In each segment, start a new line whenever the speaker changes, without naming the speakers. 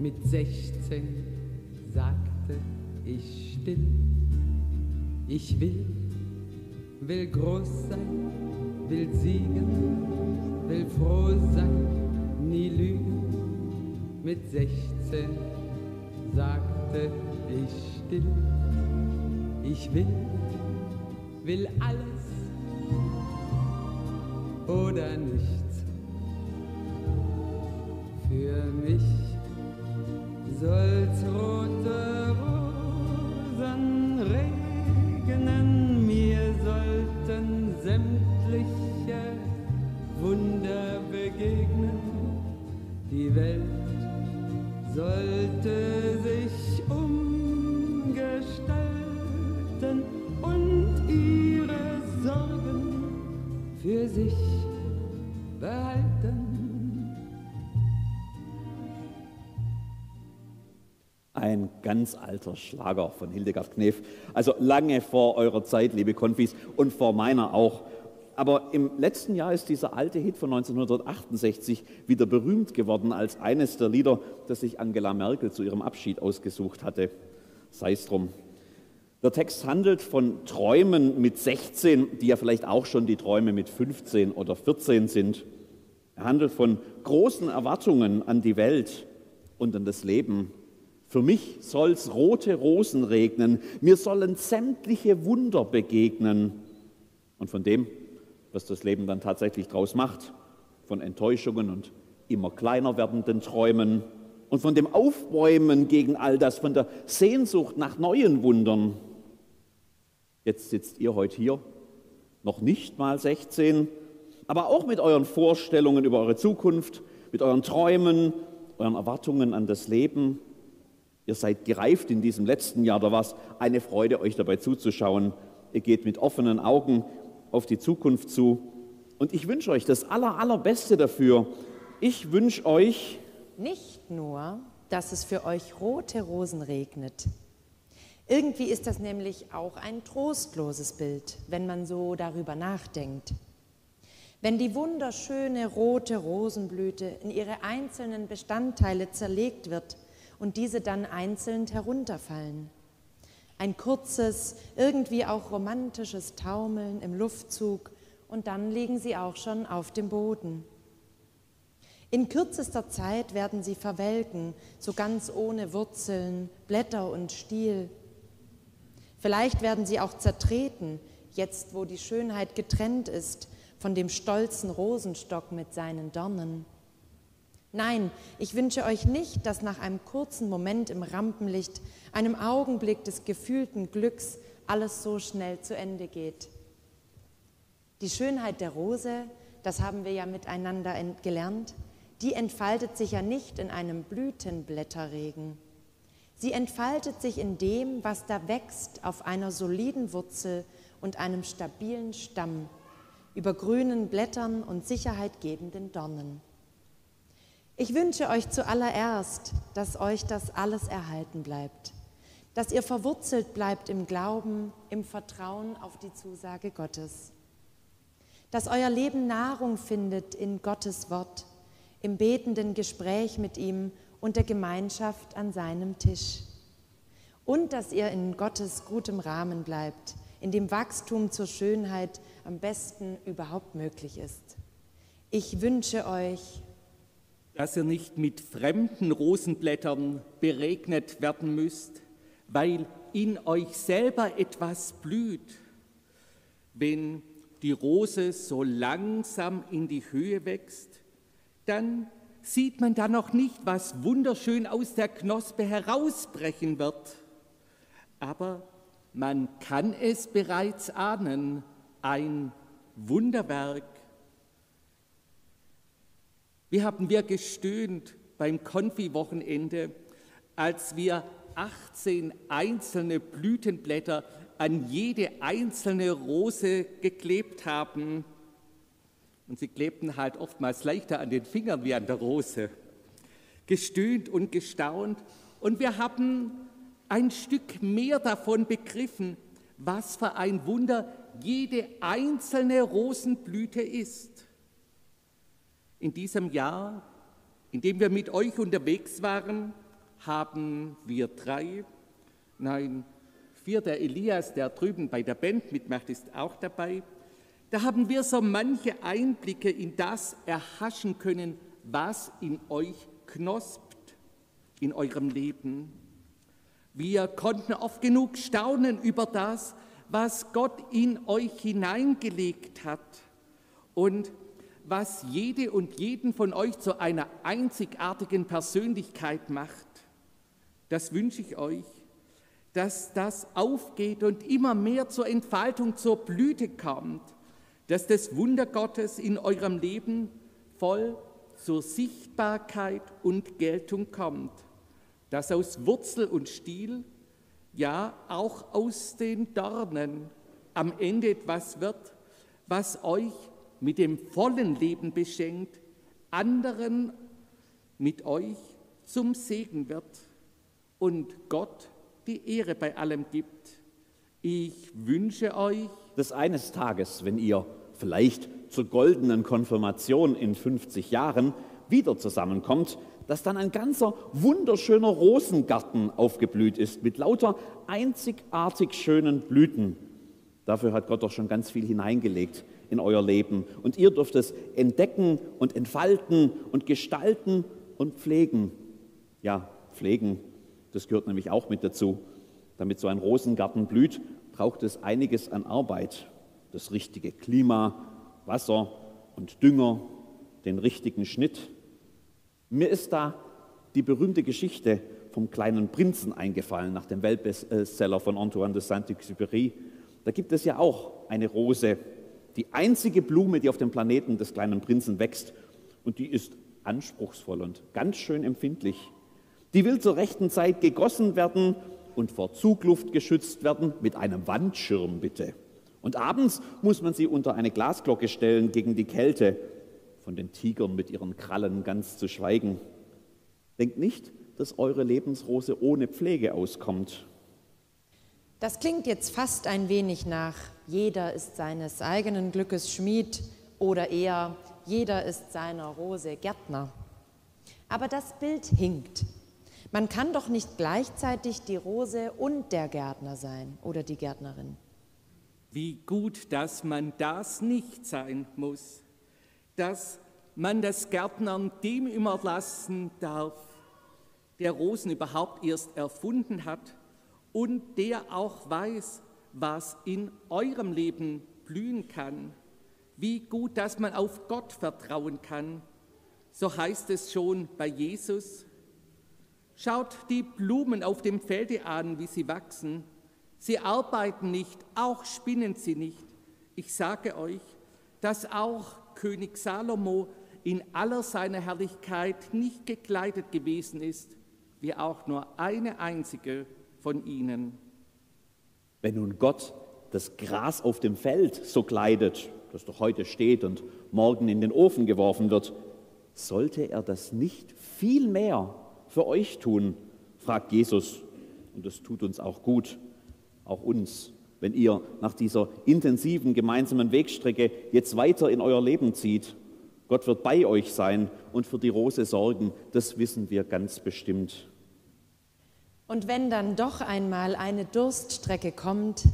Mit 16 sagte ich still, ich will, will groß sein, will siegen, will froh sein, nie lügen. Mit 16 sagte ich still, ich will, will alles oder nichts. Für mich soll's rote Rosen regnen, mir sollten sämtliche Wunder begegnen. Die Welt sollte sich umgestalten und ihre Sorgen für sich behalten.
Ein ganz alter Schlager von Hildegard Knef. Also lange vor eurer Zeit, liebe Konfis, und vor meiner auch. Aber im letzten Jahr ist dieser alte Hit von 1968 wieder berühmt geworden als eines der Lieder, das sich Angela Merkel zu ihrem Abschied ausgesucht hatte. Sei es drum. Der Text handelt von Träumen mit 16, die ja vielleicht auch schon die Träume mit 15 oder 14 sind. Er handelt von großen Erwartungen an die Welt und an das Leben. Für mich soll's rote Rosen regnen, mir sollen sämtliche Wunder begegnen. Und von dem, was das Leben dann tatsächlich draus macht, von Enttäuschungen und immer kleiner werdenden Träumen und von dem Aufbäumen gegen all das, von der Sehnsucht nach neuen Wundern. Jetzt sitzt ihr heute hier, noch nicht mal 16, aber auch mit euren Vorstellungen über eure Zukunft, mit euren Träumen, euren Erwartungen an das Leben. Ihr seid gereift in diesem letzten Jahr, war es eine Freude, euch dabei zuzuschauen. Ihr geht mit offenen Augen auf die Zukunft zu. Und ich wünsche euch das Aller, Allerbeste dafür. Ich wünsche euch
nicht nur, dass es für euch rote Rosen regnet. Irgendwie ist das nämlich auch ein trostloses Bild, wenn man so darüber nachdenkt. Wenn die wunderschöne rote Rosenblüte in ihre einzelnen Bestandteile zerlegt wird und diese dann einzeln herunterfallen. Ein kurzes, irgendwie auch romantisches Taumeln im Luftzug und dann liegen sie auch schon auf dem Boden. In kürzester Zeit werden sie verwelken, so ganz ohne Wurzeln, Blätter und Stiel. Vielleicht werden sie auch zertreten, jetzt wo die Schönheit getrennt ist von dem stolzen Rosenstock mit seinen Dornen. Nein, ich wünsche euch nicht, dass nach einem kurzen Moment im Rampenlicht, einem Augenblick des gefühlten Glücks, alles so schnell zu Ende geht. Die Schönheit der Rose, das haben wir ja miteinander gelernt, die entfaltet sich ja nicht in einem Blütenblätterregen. Sie entfaltet sich in dem, was da wächst auf einer soliden Wurzel und einem stabilen Stamm, über grünen Blättern und sicherheitgebenden Dornen. Ich wünsche euch zuallererst, dass euch das alles erhalten bleibt, dass ihr verwurzelt bleibt im Glauben, im Vertrauen auf die Zusage Gottes, dass euer Leben Nahrung findet in Gottes Wort, im betenden Gespräch mit ihm und der Gemeinschaft an seinem Tisch und dass ihr in Gottes gutem Rahmen bleibt, in dem Wachstum zur Schönheit am besten überhaupt möglich ist. Ich wünsche euch,
dass ihr nicht mit fremden Rosenblättern beregnet werden müsst, weil in euch selber etwas blüht. Wenn die Rose so langsam in die Höhe wächst, dann sieht man da noch nicht, was wunderschön aus der Knospe herausbrechen wird. Aber man kann es bereits ahnen, ein Wunderwerk. Wie haben wir gestöhnt beim Konfi-Wochenende, als wir 18 einzelne Blütenblätter an jede einzelne Rose geklebt haben. Und sie klebten halt oftmals leichter an den Fingern wie an der Rose. Gestöhnt und gestaunt. Und wir haben ein Stück mehr davon begriffen, was für ein Wunder jede einzelne Rosenblüte ist. In diesem Jahr, in dem wir mit euch unterwegs waren, haben wir drei, nein, vier, der Elias, der drüben bei der Band mitmacht, ist auch dabei. Da haben wir so manche Einblicke in das erhaschen können, was in euch knospt, in eurem Leben. Wir konnten oft genug staunen über das, was Gott in euch hineingelegt hat und was jede und jeden von euch zu einer einzigartigen Persönlichkeit macht. Das wünsche ich euch, dass das aufgeht und immer mehr zur Entfaltung, zur Blüte kommt, dass das Wunder Gottes in eurem Leben voll zur Sichtbarkeit und Geltung kommt, dass aus Wurzel und Stiel, ja auch aus den Dornen am Ende etwas wird, was euch mit dem vollen Leben beschenkt, anderen mit euch zum Segen wird und Gott die Ehre bei allem gibt. Ich wünsche euch,
dass eines Tages, wenn ihr vielleicht zur goldenen Konfirmation in 50 Jahren wieder zusammenkommt, dass dann ein ganzer wunderschöner Rosengarten aufgeblüht ist mit lauter einzigartig schönen Blüten. Dafür hat Gott doch schon ganz viel hineingelegt in euer Leben. Und ihr dürft es entdecken und entfalten und gestalten und pflegen. Ja, pflegen, das gehört nämlich auch mit dazu. Damit so ein Rosengarten blüht, braucht es einiges an Arbeit. Das richtige Klima, Wasser und Dünger, den richtigen Schnitt. Mir ist da die berühmte Geschichte vom kleinen Prinzen eingefallen, nach dem Weltbestseller von Antoine de Saint-Exupéry. Da gibt es ja auch eine Rose, die einzige Blume, die auf dem Planeten des kleinen Prinzen wächst. Und die ist anspruchsvoll und ganz schön empfindlich. Die will zur rechten Zeit gegossen werden und vor Zugluft geschützt werden, mit einem Wandschirm bitte. Und abends muss man sie unter eine Glasglocke stellen gegen die Kälte, von den Tigern mit ihren Krallen ganz zu schweigen. Denkt nicht, dass eure Lebensrose ohne Pflege auskommt.
Das klingt jetzt fast ein wenig nach, jeder ist seines eigenen Glückes Schmied oder eher, jeder ist seiner Rose Gärtner. Aber das Bild hinkt. Man kann doch nicht gleichzeitig die Rose und der Gärtner sein oder die Gärtnerin.
Wie gut, dass man das nicht sein muss, dass man das Gärtnern dem überlassen darf, der Rosen überhaupt erst erfunden hat und der auch weiß, was in eurem Leben blühen kann. Wie gut, dass man auf Gott vertrauen kann. So heißt es schon bei Jesus. Schaut die Blumen auf dem Felde an, wie sie wachsen. Sie arbeiten nicht, auch spinnen sie nicht. Ich sage euch, dass auch König Salomo in aller seiner Herrlichkeit nicht gekleidet gewesen ist, wie auch nur eine einzige von ihnen.
Wenn nun Gott das Gras auf dem Feld so kleidet, das doch heute steht und morgen in den Ofen geworfen wird, sollte er das nicht viel mehr für euch tun, fragt Jesus. Und das tut uns auch gut, auch uns, wenn ihr nach dieser intensiven gemeinsamen Wegstrecke jetzt weiter in euer Leben zieht. Gott wird bei euch sein und für die Rose sorgen, das wissen wir ganz bestimmt.
Und wenn dann doch einmal eine Durststrecke kommt,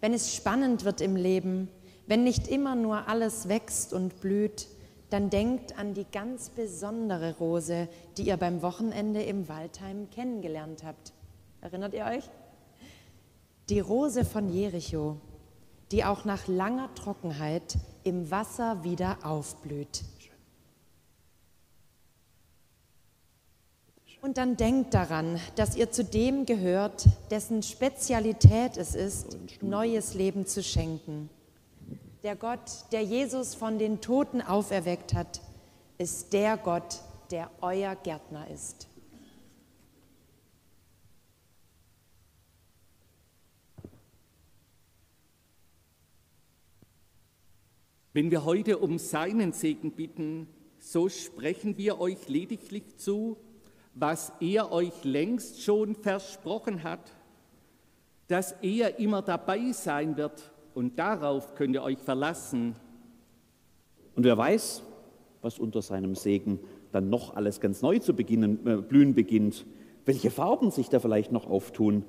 wenn es spannend wird im Leben, wenn nicht immer nur alles wächst und blüht, dann denkt an die ganz besondere Rose, die ihr beim Wochenende im Waldheim kennengelernt habt. Erinnert ihr euch? Die Rose von Jericho, die auch nach langer Trockenheit im Wasser wieder aufblüht. Und dann denkt daran, dass ihr zu dem gehört, dessen Spezialität es ist, neues Leben zu schenken. Der Gott, der Jesus von den Toten auferweckt hat, ist der Gott, der euer Gärtner ist.
Wenn wir heute um seinen Segen bitten, so sprechen wir euch lediglich zu, was er euch längst schon versprochen hat, dass er immer dabei sein wird und darauf könnt ihr euch verlassen.
Und wer weiß, was unter seinem Segen dann noch alles ganz neu zu beginnen, äh, blühen beginnt. welche Farben sich da vielleicht noch auftun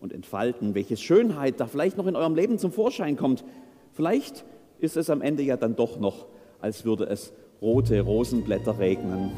und entfalten, welche Schönheit da vielleicht noch in eurem Leben zum Vorschein kommt. Vielleicht ist es am Ende ja dann doch noch, als würde es rote Rosenblätter regnen.